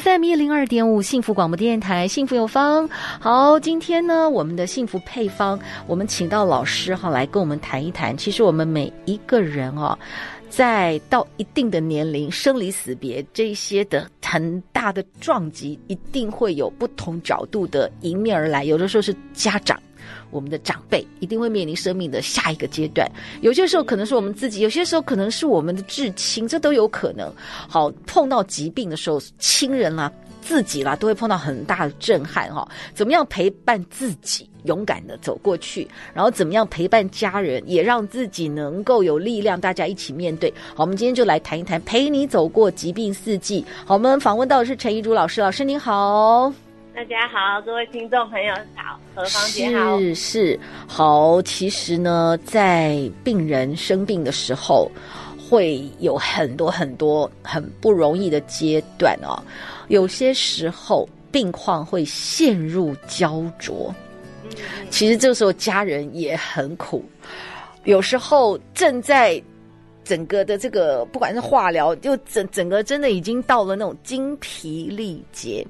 FM 一零二点五幸福广播电台，幸福有方。好，今天呢，我们的幸福配方，我们请到老师哈来跟我们谈一谈。其实我们每一个人哦，在到一定的年龄，生离死别这些的很大的撞击，一定会有不同角度的迎面而来。有的时候是家长。我们的长辈一定会面临生命的下一个阶段，有些时候可能是我们自己，有些时候可能是我们的至亲，这都有可能。好，碰到疾病的时候，亲人啦、自己啦，都会碰到很大的震撼哈。怎么样陪伴自己，勇敢的走过去，然后怎么样陪伴家人，也让自己能够有力量，大家一起面对。好，我们今天就来谈一谈，陪你走过疾病四季。好，我们访问到的是陈怡竹老师，老师您好。大家好，各位听众朋友好，何芳姐好，是是好。其实呢，在病人生病的时候，会有很多很多很不容易的阶段哦。有些时候病况会陷入焦灼，其实这个时候家人也很苦。有时候正在整个的这个，不管是化疗，就整整个真的已经到了那种精疲力竭。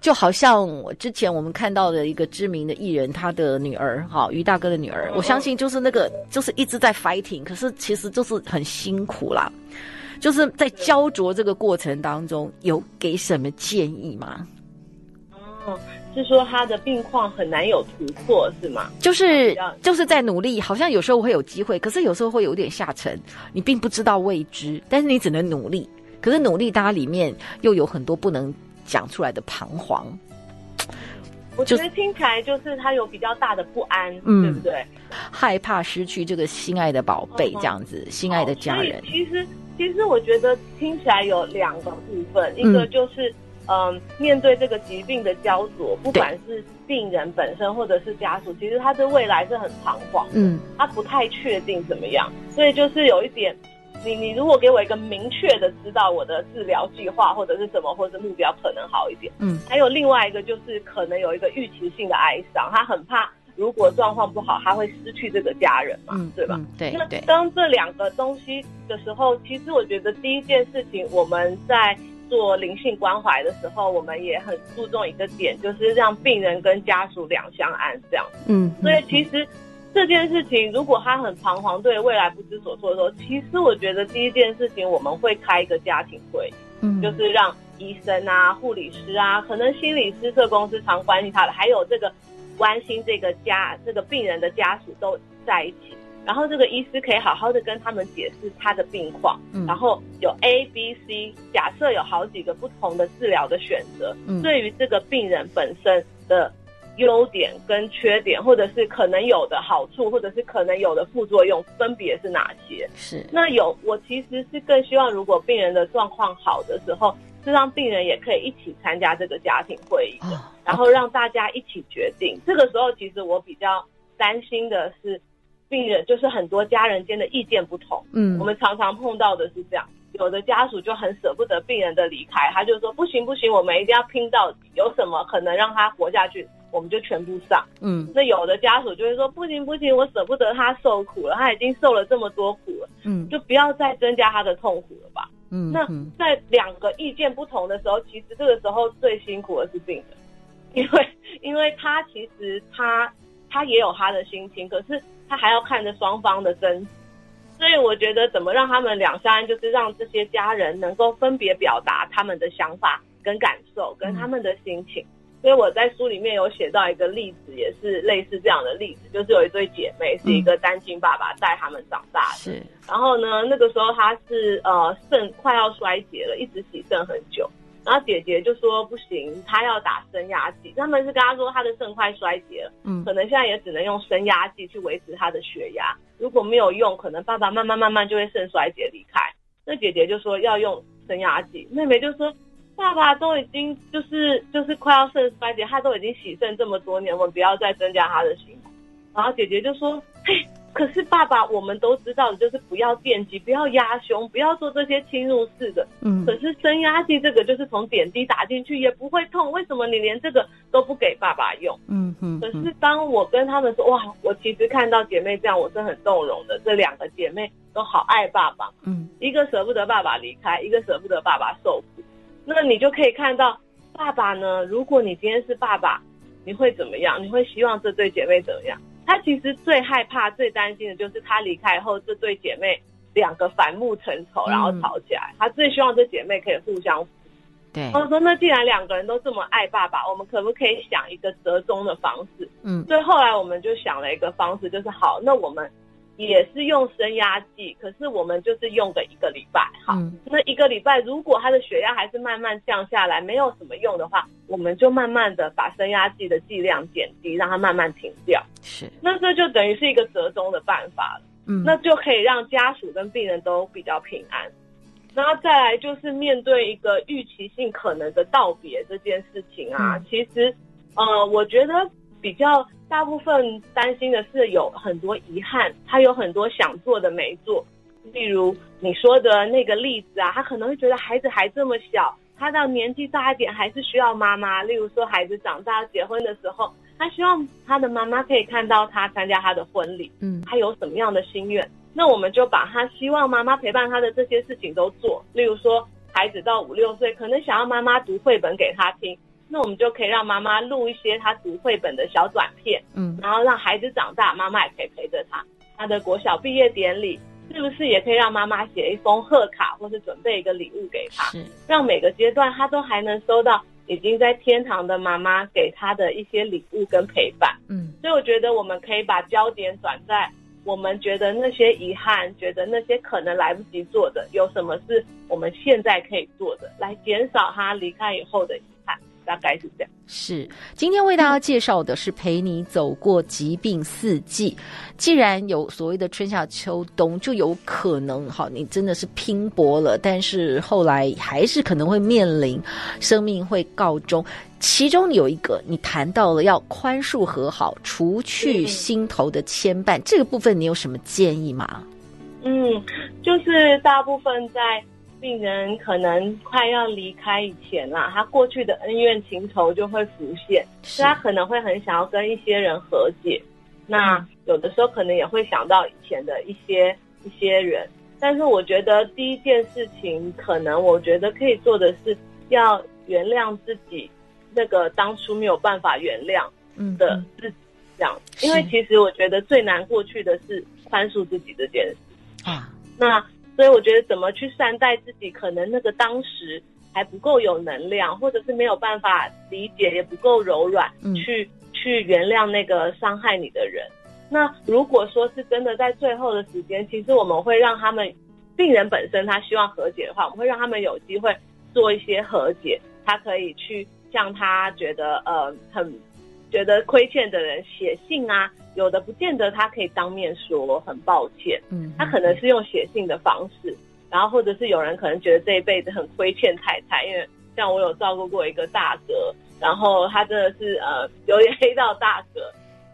就好像我之前我们看到的一个知名的艺人，他的女儿，哈，于大哥的女儿，我相信就是那个，就是一直在 fighting，可是其实就是很辛苦啦。就是在焦灼这个过程当中，有给什么建议吗？哦，是说他的病况很难有突破，是吗？就是就是在努力，好像有时候会有机会，可是有时候会有点下沉，你并不知道未知，但是你只能努力。可是努力，它里面又有很多不能。讲出来的彷徨，我觉得听起来就是他有比较大的不安，嗯，对不对？害怕失去这个心爱的宝贝，这样子，嗯、心爱的家人。其实，其实我觉得听起来有两个部分，一个就是，嗯、呃，面对这个疾病的焦灼，不管是病人本身或者是家属，其实他的未来是很彷徨，嗯，他不太确定怎么样，所以就是有一点。你你如果给我一个明确的知道我的治疗计划或者是什么或者是目标可能好一点，嗯，还有另外一个就是可能有一个预期性的哀伤，他很怕如果状况不好，他会失去这个家人嘛，嗯、对吧？嗯、对。那当这两个东西的时候，其实我觉得第一件事情我们在做灵性关怀的时候，我们也很注重一个点，就是让病人跟家属两相安这样。嗯，所以其实。这件事情，如果他很彷徨，对未来不知所措的时候，其实我觉得第一件事情，我们会开一个家庭会，嗯，就是让医生啊、护理师啊，可能心理师、社工师常关心他的，还有这个关心这个家、这个病人的家属都在一起，然后这个医师可以好好的跟他们解释他的病况，嗯，然后有 A、B、C，假设有好几个不同的治疗的选择，嗯，对于这个病人本身的。优点跟缺点，或者是可能有的好处，或者是可能有的副作用，分别是哪些？是那有，我其实是更希望，如果病人的状况好的时候，是让病人也可以一起参加这个家庭会议的，哦、然后让大家一起决定。这个时候，其实我比较担心的是，病人就是很多家人间的意见不同。嗯，我们常常碰到的是这样，有的家属就很舍不得病人的离开，他就说不行不行，我们一定要拼到底，有什么可能让他活下去？我们就全部上，嗯，那有的家属就会说不行不行，我舍不得他受苦了，他已经受了这么多苦了，嗯，就不要再增加他的痛苦了吧，嗯，那在两个意见不同的时候，其实这个时候最辛苦的是病人，因为因为他其实他他也有他的心情，可是他还要看着双方的争执，所以我觉得怎么让他们两相安，就是让这些家人能够分别表达他们的想法跟感受跟他们的心情。所以我在书里面有写到一个例子，也是类似这样的例子，就是有一对姐妹是一个单亲爸爸带他们长大的，是。然后呢，那个时候他是呃肾快要衰竭了，一直洗肾很久。然后姐姐就说不行，她要打升压剂。他们是跟她说她的肾快衰竭了，嗯，可能现在也只能用升压剂去维持她的血压。如果没有用，可能爸爸慢慢慢慢就会肾衰竭离开。那姐姐就说要用升压剂，妹妹就说。爸爸都已经就是就是快要肾衰竭，他都已经洗肾这么多年，我们不要再增加他的辛苦。然后姐姐就说：“嘿。”可是爸爸，我们都知道的就是不要电击，不要压胸，不要做这些侵入式的。嗯。可是升压剂这个就是从点滴打进去也不会痛，为什么你连这个都不给爸爸用？嗯嗯。可是当我跟他们说，哇，我其实看到姐妹这样，我是很动容的。这两个姐妹都好爱爸爸。嗯。一个舍不得爸爸离开，一个舍不得爸爸受苦。那你就可以看到，爸爸呢，如果你今天是爸爸，你会怎么样？你会希望这对姐妹怎么样？他其实最害怕、最担心的就是他离开后，这对姐妹两个反目成仇，然后吵起来。嗯、他最希望这姐妹可以互相。对，他说：“那既然两个人都这么爱爸爸，我们可不可以想一个折中的方式？”嗯，所以后来我们就想了一个方式，就是好，那我们。也是用升压剂，可是我们就是用个一个礼拜，好，嗯、那一个礼拜如果他的血压还是慢慢降下来，没有什么用的话，我们就慢慢的把升压剂的剂量减低，让它慢慢停掉。是，那这就等于是一个折中的办法了。嗯，那就可以让家属跟病人都比较平安。然后再来就是面对一个预期性可能的道别这件事情啊，嗯、其实，呃，我觉得比较。大部分担心的是有很多遗憾，他有很多想做的没做。例如你说的那个例子啊，他可能会觉得孩子还这么小，他到年纪大一点还是需要妈妈。例如说孩子长大结婚的时候，他希望他的妈妈可以看到他参加他的婚礼，嗯，他有什么样的心愿，那我们就把他希望妈妈陪伴他的这些事情都做。例如说孩子到五六岁，可能想要妈妈读绘本给他听。那我们就可以让妈妈录一些她读绘本的小短片，嗯，然后让孩子长大，妈妈也可以陪着他。他的国小毕业典礼是不是也可以让妈妈写一封贺卡，或是准备一个礼物给他？是，让每个阶段他都还能收到已经在天堂的妈妈给他的一些礼物跟陪伴。嗯，所以我觉得我们可以把焦点转在我们觉得那些遗憾，觉得那些可能来不及做的，有什么是我们现在可以做的，来减少他离开以后的遗憾。大概是这样。是，今天为大家介绍的是陪你走过疾病四季。既然有所谓的春夏秋冬，就有可能哈，你真的是拼搏了，但是后来还是可能会面临生命会告终。其中有一个，你谈到了要宽恕和好，除去心头的牵绊，嗯、这个部分你有什么建议吗？嗯，就是大部分在。病人可能快要离开以前啦，他过去的恩怨情仇就会浮现，所以他可能会很想要跟一些人和解。那有的时候可能也会想到以前的一些一些人，但是我觉得第一件事情，可能我觉得可以做的是要原谅自己，那个当初没有办法原谅的自己，这样。是因为其实我觉得最难过去的是宽恕自己这件事啊。那。所以我觉得怎么去善待自己，可能那个当时还不够有能量，或者是没有办法理解，也不够柔软，嗯、去去原谅那个伤害你的人。那如果说是真的在最后的时间，其实我们会让他们病人本身他希望和解的话，我们会让他们有机会做一些和解，他可以去向他觉得呃很觉得亏欠的人写信啊。有的不见得他可以当面说很抱歉，嗯，他可能是用写信的方式，然后或者是有人可能觉得这一辈子很亏欠太太，因为像我有照顾过一个大哥，然后他真的是呃有点黑道大哥，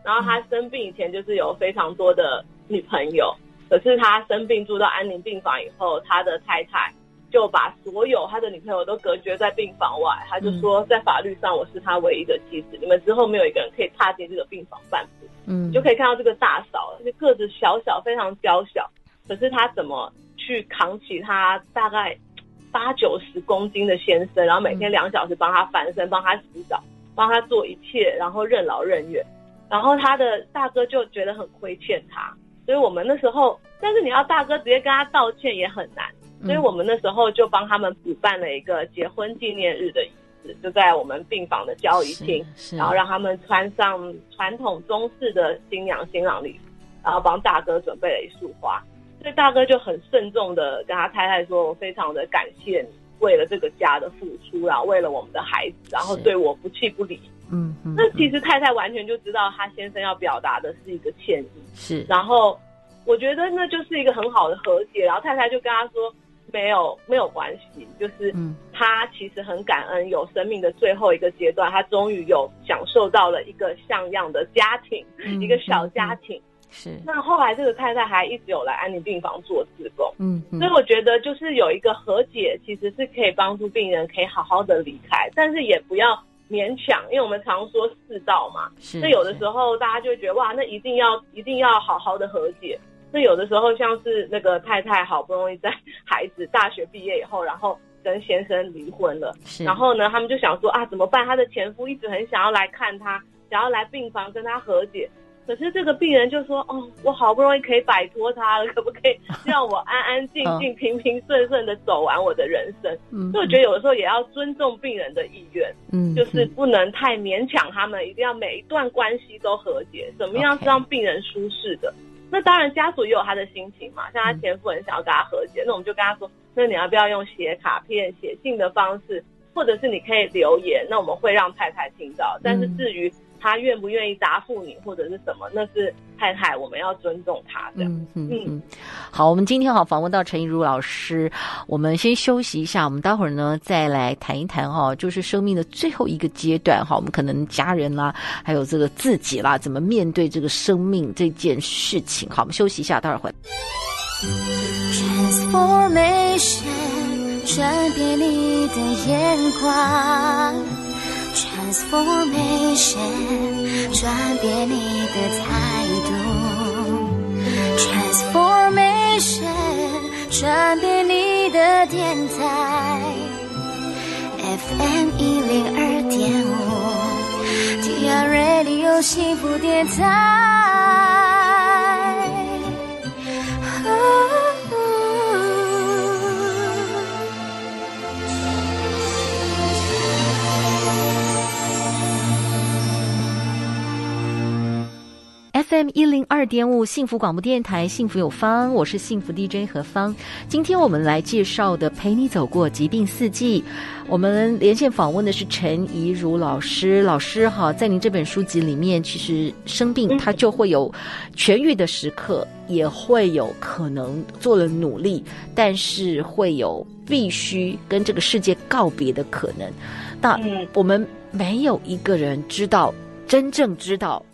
然后他生病以前就是有非常多的女朋友，可是他生病住到安宁病房以后，他的太太。就把所有他的女朋友都隔绝在病房外，他就说，在法律上我是他唯一的妻子，嗯、你们之后没有一个人可以踏进这个病房半步。嗯，就可以看到这个大嫂，就个子小小，非常娇小，可是他怎么去扛起他大概八九十公斤的先生，然后每天两小时帮他翻身，帮他洗澡，帮他做一切，然后任劳任怨，然后他的大哥就觉得很亏欠他，所以我们那时候，但是你要大哥直接跟他道歉也很难。所以我们那时候就帮他们补办了一个结婚纪念日的仪式，就在我们病房的交易厅，然后让他们穿上传统中式的新娘新郎礼服，然后帮大哥准备了一束花。所以大哥就很慎重的跟他太太说：“我非常的感谢你为了这个家的付出，然后为了我们的孩子，然后对我不弃不离。”嗯嗯。那其实太太完全就知道他先生要表达的是一个歉意，是。然后我觉得那就是一个很好的和解，然后太太就跟他说。没有没有关系，就是他其实很感恩，有生命的最后一个阶段，他终于有享受到了一个像样的家庭，嗯、一个小家庭。是。那后来这个太太还一直有来安宁病房做志工，嗯，嗯，所以我觉得就是有一个和解，其实是可以帮助病人可以好好的离开，但是也不要勉强，因为我们常说世道嘛，是。所以有的时候大家就会觉得哇，那一定要一定要好好的和解。那有的时候像是那个太太好不容易在 孩子大学毕业以后，然后跟先生离婚了，然后呢，他们就想说啊，怎么办？她的前夫一直很想要来看她，想要来病房跟她和解，可是这个病人就说，哦，我好不容易可以摆脱他了，可不可以 让我安安静静、平平顺顺的走完我的人生？嗯，所以我觉得有的时候也要尊重病人的意愿，嗯，就是不能太勉强他们，一定要每一段关系都和解，怎么样是让病人舒适的？那当然，家属也有他的心情嘛。像他前夫很想要跟他和解，嗯，那我们就跟他说：那你要不要用写卡片、写信的方式，或者是你可以留言？那我们会让太太听到。但是至于，他愿不愿意答复你或者是什么？那是太太，我们要尊重他的。嗯嗯嗯。好，我们今天好访问到陈怡如老师，我们先休息一下，我们待会儿呢再来谈一谈哈，就是生命的最后一个阶段哈，我们可能家人啦，还有这个自己啦，怎么面对这个生命这件事情？好，我们休息一下，待会儿回来。Transformation，转变你的眼光。Transformation，转变你的态度。Transformation，转变你的电台。FM 一零二点五，TR Radio 幸福电台。FM 一零二点五幸福广播电台，幸福有方，我是幸福 DJ 何芳。今天我们来介绍的《陪你走过疾病四季》，我们连线访问的是陈怡如老师。老师哈，在您这本书籍里面，其实生病它就会有痊愈的时刻，也会有可能做了努力，但是会有必须跟这个世界告别的可能。那我们没有一个人知道，真正知道。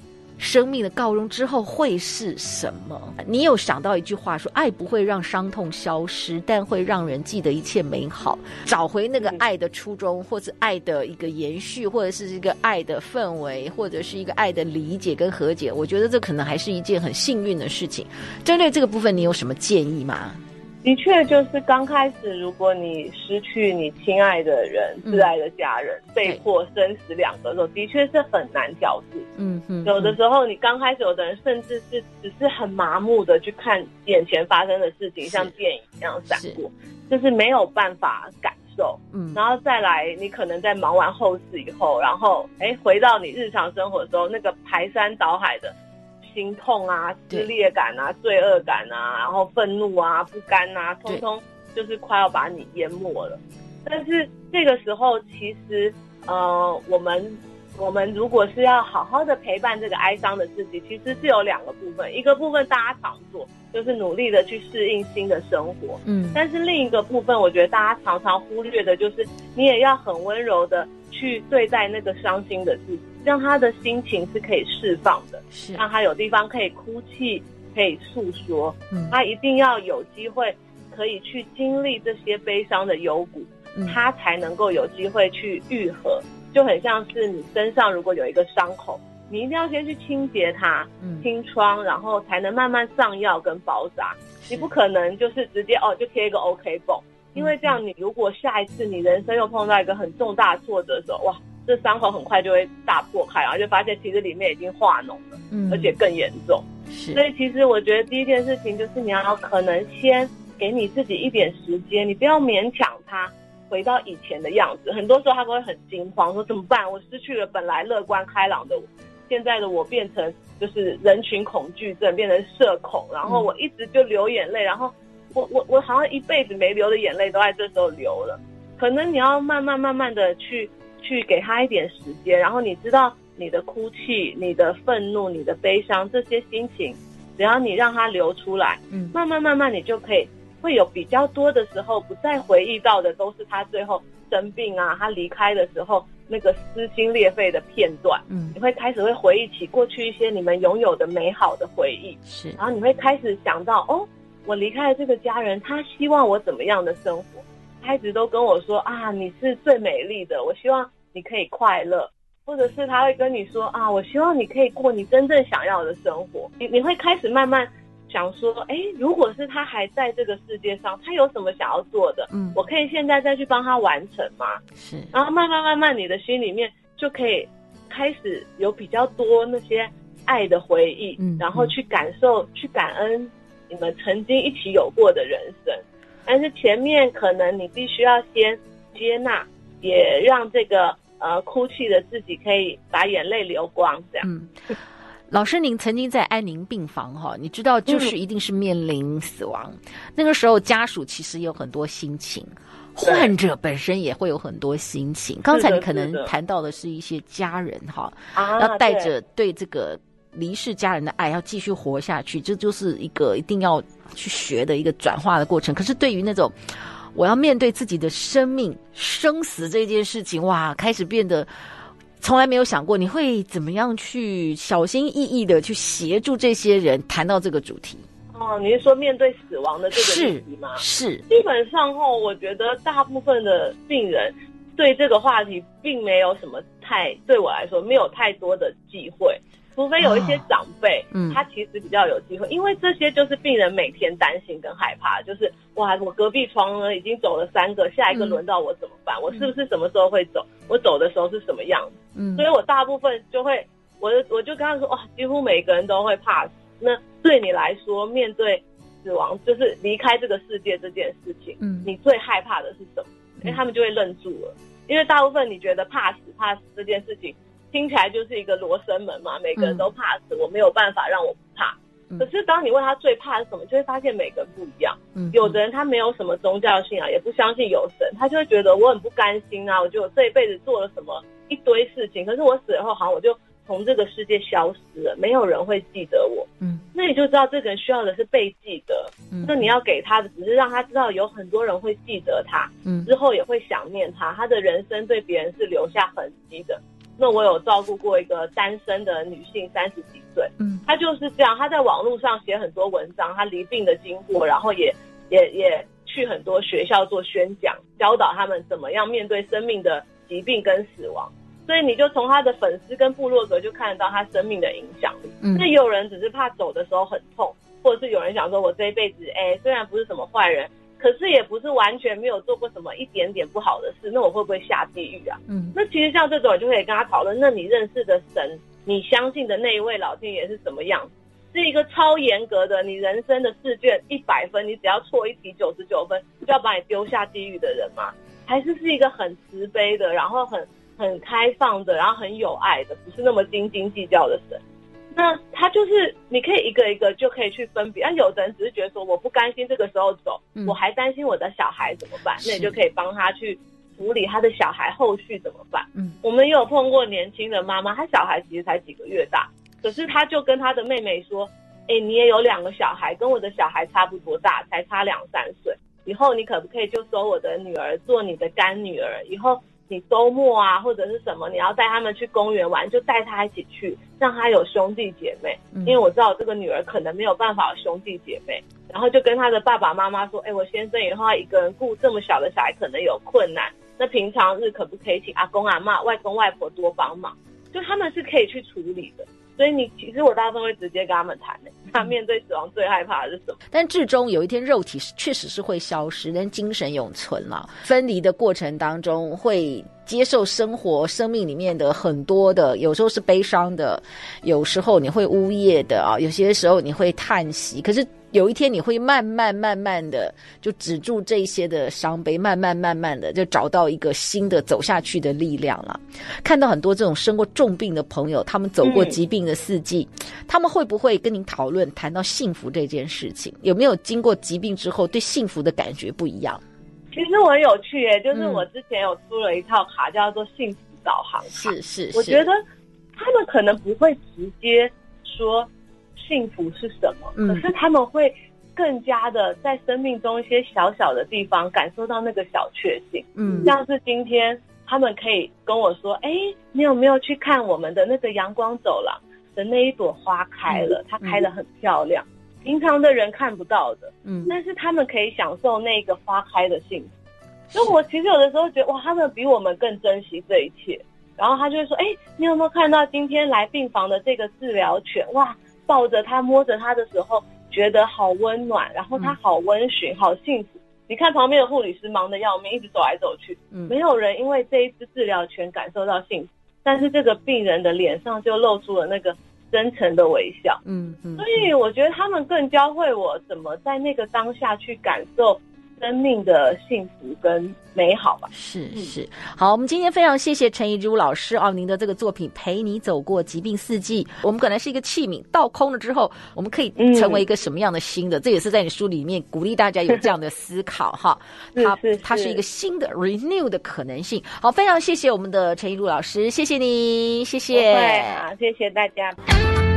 生命的告终之后会是什么？你有想到一句话说：“爱不会让伤痛消失，但会让人记得一切美好，找回那个爱的初衷，或者爱的一个延续，或者是一个爱的氛围，或者是一个爱的理解跟和解。”我觉得这可能还是一件很幸运的事情。针对这个部分，你有什么建议吗？的确，就是刚开始，如果你失去你亲爱的人、挚、嗯、爱的家人，被迫生死两个的时候，的确是很难调试。嗯嗯，有的时候你刚开始，有的人甚至是只是很麻木的去看眼前发生的事情，像电影一样闪过，就是没有办法感受。嗯，然后再来，你可能在忙完后事以后，然后哎，回到你日常生活的时候，那个排山倒海的。心痛啊，撕裂感啊，罪恶感啊，然后愤怒啊，不甘啊，通通就是快要把你淹没了。但是这个时候，其实呃，我们我们如果是要好好的陪伴这个哀伤的自己，其实是有两个部分，一个部分大家常做，就是努力的去适应新的生活，嗯，但是另一个部分，我觉得大家常常忽略的，就是你也要很温柔的去对待那个伤心的自己。让他的心情是可以释放的，是让他有地方可以哭泣，可以诉说。嗯，他一定要有机会可以去经历这些悲伤的幽谷，嗯，他才能够有机会去愈合。就很像是你身上如果有一个伤口，你一定要先去清洁它，嗯，清创，然后才能慢慢上药跟包扎。你不可能就是直接哦就贴一个 OK 绷，因为这样你如果下一次你人生又碰到一个很重大挫折的时候，哇！这伤口很快就会大破开，然后就发现其实里面已经化脓了，嗯，而且更严重。是，所以其实我觉得第一件事情就是你要可能先给你自己一点时间，你不要勉强他回到以前的样子。很多时候他都会很惊慌，说怎么办？我失去了本来乐观开朗的我，现在的我变成就是人群恐惧症，变成社恐，然后我一直就流眼泪，然后我我我好像一辈子没流的眼泪都在这时候流了。可能你要慢慢慢慢的去。去给他一点时间，然后你知道你的哭泣、你的愤怒、你的悲伤这些心情，只要你让它流出来，嗯，慢慢慢慢你就可以会有比较多的时候，不再回忆到的都是他最后生病啊，他离开的时候那个撕心裂肺的片段。嗯，你会开始会回忆起过去一些你们拥有的美好的回忆。是，然后你会开始想到，哦，我离开了这个家人，他希望我怎么样的生活？他一直都跟我说啊，你是最美丽的，我希望你可以快乐。或者是他会跟你说啊，我希望你可以过你真正想要的生活。你你会开始慢慢想说，哎，如果是他还在这个世界上，他有什么想要做的？嗯，我可以现在再去帮他完成吗？是。然后慢慢慢慢，你的心里面就可以开始有比较多那些爱的回忆，嗯，然后去感受、去感恩你们曾经一起有过的人生。但是前面可能你必须要先接纳，也让这个。呃，哭泣的自己可以把眼泪流光，这样。嗯，老师，您曾经在安宁病房哈，你知道，就是一定是面临死亡，嗯、那个时候家属其实有很多心情，患者本身也会有很多心情。刚才你可能谈到的是一些家人哈，要带着对这个离世家人的爱，要继续活下去，这就是一个一定要去学的一个转化的过程。可是对于那种。我要面对自己的生命生死这件事情，哇，开始变得从来没有想过。你会怎么样去小心翼翼的去协助这些人谈到这个主题？哦，你是说面对死亡的这个主题吗？是，是基本上后，我觉得大部分的病人对这个话题并没有什么太，对我来说没有太多的忌讳。除非有一些长辈，哦嗯、他其实比较有机会，因为这些就是病人每天担心跟害怕，就是哇，我隔壁床呢已经走了三个，下一个轮到我怎么办？嗯、我是不是什么时候会走？我走的时候是什么样子？嗯，所以我大部分就会，我我就跟他说，哇，几乎每个人都会怕死。那对你来说，面对死亡，就是离开这个世界这件事情，嗯，你最害怕的是什么？因为他们就会愣住了，因为大部分你觉得怕死怕死这件事情。听起来就是一个罗生门嘛，每个人都怕死，嗯、我没有办法让我不怕。嗯、可是当你问他最怕是什么，就会发现每个人不一样。嗯，有的人他没有什么宗教信仰，也不相信有神，他就会觉得我很不甘心啊，我觉得我这一辈子做了什么一堆事情，可是我死了后好像我就从这个世界消失了，没有人会记得我。嗯，那你就知道这个人需要的是被记得。嗯，那你要给他的只是让他知道有很多人会记得他，嗯，之后也会想念他，他的人生对别人是留下痕迹的。那我有照顾过一个单身的女性，三十几岁，嗯，她就是这样，她在网络上写很多文章，她离病的经过，然后也也也去很多学校做宣讲，教导他们怎么样面对生命的疾病跟死亡。所以你就从她的粉丝跟部落格就看得到她生命的影响力。嗯，那也有人只是怕走的时候很痛，或者是有人想说，我这一辈子，哎，虽然不是什么坏人。可是也不是完全没有做过什么一点点不好的事，那我会不会下地狱啊？嗯，那其实像这种，就可以跟他讨论。那你认识的神，你相信的那一位老天爷是什么样？是一个超严格的，你人生的试卷一百分，你只要错一题九十九分就要把你丢下地狱的人吗？还是是一个很慈悲的，然后很很开放的，然后很有爱的，不是那么斤斤计较的神？那他就是，你可以一个一个就可以去分别。那有的人只是觉得说，我不甘心这个时候走，嗯、我还担心我的小孩怎么办？那你就可以帮他去处理他的小孩后续怎么办？嗯，我们也有碰过年轻的妈妈，她小孩其实才几个月大，可是她就跟她的妹妹说，哎，你也有两个小孩，跟我的小孩差不多大，才差两三岁，以后你可不可以就收我的女儿做你的干女儿？以后。你周末啊，或者是什么，你要带他们去公园玩，就带他一起去，让他有兄弟姐妹。因为我知道这个女儿可能没有办法有兄弟姐妹，然后就跟他的爸爸妈妈说：“哎，我先生以后要一个人顾这么小的小孩，可能有困难。那平常日可不可以请阿公阿妈、外公外婆多帮忙？就他们是可以去处理的。所以你其实我大部分会直接跟他们谈的。他面对死亡最害怕的是什么？但至终有一天，肉体是确实是会消失，但精神永存了。分离的过程当中，会接受生活、生命里面的很多的，有时候是悲伤的，有时候你会呜咽的啊，有些时候你会叹息。可是。有一天你会慢慢慢慢的就止住这些的伤悲，慢慢慢慢的就找到一个新的走下去的力量了。看到很多这种生过重病的朋友，他们走过疾病的四季，他们会不会跟您讨论谈到幸福这件事情？有没有经过疾病之后对幸福的感觉不一样？其实我很有趣诶，就是我之前有出了一套卡，叫做幸福导航卡。是是是，我觉得他们可能不会直接说。幸福是什么？可是他们会更加的在生命中一些小小的地方感受到那个小确幸。嗯，像是今天他们可以跟我说：“哎，你有没有去看我们的那个阳光走廊的那一朵花开了？它开的很漂亮，平常的人看不到的。嗯，但是他们可以享受那个花开的幸福。所以我其实有的时候觉得，哇，他们比我们更珍惜这一切。然后他就会说：“哎，你有没有看到今天来病房的这个治疗犬？哇，抱着它摸着它的时候。”觉得好温暖，然后它好温驯，嗯、好幸福。你看旁边的护理师忙得要命，一直走来走去，嗯，没有人因为这一次治疗犬感受到幸福，但是这个病人的脸上就露出了那个真诚的微笑，嗯嗯。所以我觉得他们更教会我怎么在那个当下去感受。生命的幸福跟美好吧，是是。好，我们今天非常谢谢陈怡如老师哦，您的这个作品《陪你走过疾病四季》，我们本来是一个器皿，倒空了之后，我们可以成为一个什么样的新的？嗯、这也是在你书里面鼓励大家有这样的思考哈。它它是一个新的 renew 的可能性。好，非常谢谢我们的陈怡如老师，谢谢你，谢谢，好，谢谢大家。